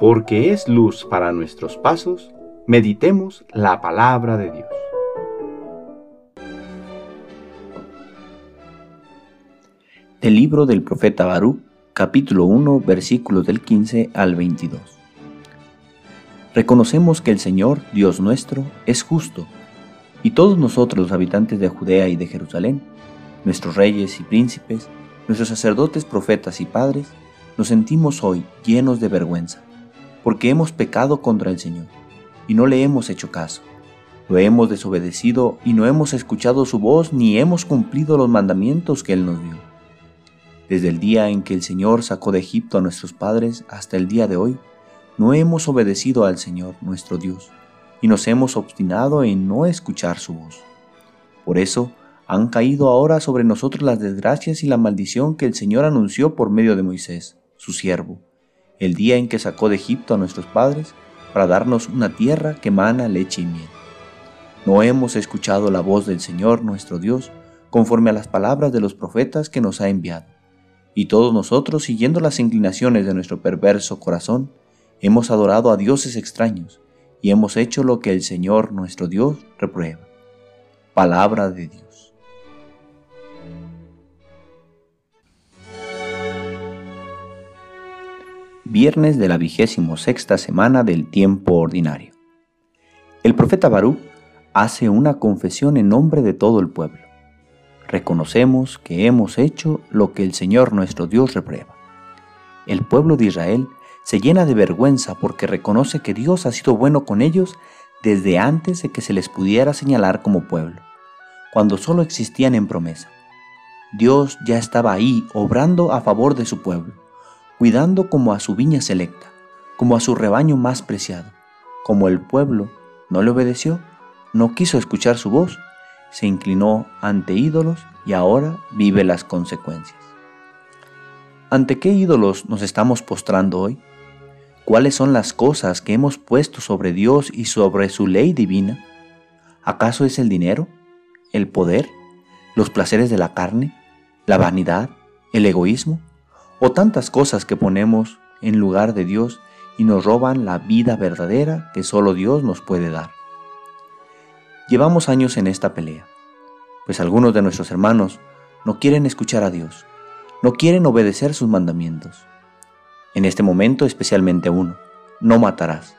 porque es luz para nuestros pasos, meditemos la palabra de Dios. Del libro del profeta Barú, capítulo 1, versículos del 15 al 22. Reconocemos que el Señor, Dios nuestro, es justo, y todos nosotros los habitantes de Judea y de Jerusalén, nuestros reyes y príncipes, nuestros sacerdotes, profetas y padres, nos sentimos hoy llenos de vergüenza, porque hemos pecado contra el Señor, y no le hemos hecho caso. Lo hemos desobedecido y no hemos escuchado su voz ni hemos cumplido los mandamientos que Él nos dio. Desde el día en que el Señor sacó de Egipto a nuestros padres hasta el día de hoy, no hemos obedecido al Señor nuestro Dios, y nos hemos obstinado en no escuchar su voz. Por eso, han caído ahora sobre nosotros las desgracias y la maldición que el Señor anunció por medio de Moisés, su siervo, el día en que sacó de Egipto a nuestros padres para darnos una tierra que mana leche y miel. No hemos escuchado la voz del Señor nuestro Dios conforme a las palabras de los profetas que nos ha enviado. Y todos nosotros, siguiendo las inclinaciones de nuestro perverso corazón, hemos adorado a dioses extraños y hemos hecho lo que el Señor nuestro Dios reprueba. Palabra de Dios. Viernes de la vigésimo sexta semana del tiempo ordinario. El profeta Barú hace una confesión en nombre de todo el pueblo. Reconocemos que hemos hecho lo que el Señor nuestro Dios reprueba. El pueblo de Israel se llena de vergüenza porque reconoce que Dios ha sido bueno con ellos desde antes de que se les pudiera señalar como pueblo, cuando solo existían en promesa. Dios ya estaba ahí obrando a favor de su pueblo cuidando como a su viña selecta, como a su rebaño más preciado. Como el pueblo no le obedeció, no quiso escuchar su voz, se inclinó ante ídolos y ahora vive las consecuencias. ¿Ante qué ídolos nos estamos postrando hoy? ¿Cuáles son las cosas que hemos puesto sobre Dios y sobre su ley divina? ¿Acaso es el dinero, el poder, los placeres de la carne, la vanidad, el egoísmo? O tantas cosas que ponemos en lugar de Dios y nos roban la vida verdadera que solo Dios nos puede dar. Llevamos años en esta pelea, pues algunos de nuestros hermanos no quieren escuchar a Dios, no quieren obedecer sus mandamientos. En este momento especialmente uno, no matarás.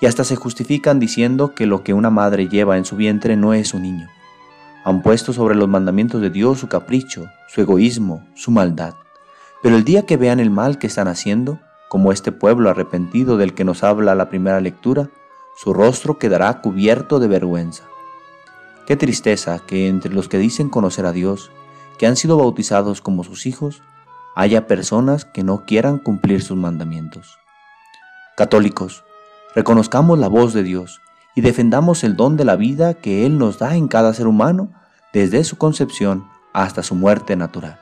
Y hasta se justifican diciendo que lo que una madre lleva en su vientre no es un niño. Han puesto sobre los mandamientos de Dios su capricho, su egoísmo, su maldad. Pero el día que vean el mal que están haciendo, como este pueblo arrepentido del que nos habla la primera lectura, su rostro quedará cubierto de vergüenza. Qué tristeza que entre los que dicen conocer a Dios, que han sido bautizados como sus hijos, haya personas que no quieran cumplir sus mandamientos. Católicos, reconozcamos la voz de Dios y defendamos el don de la vida que Él nos da en cada ser humano desde su concepción hasta su muerte natural.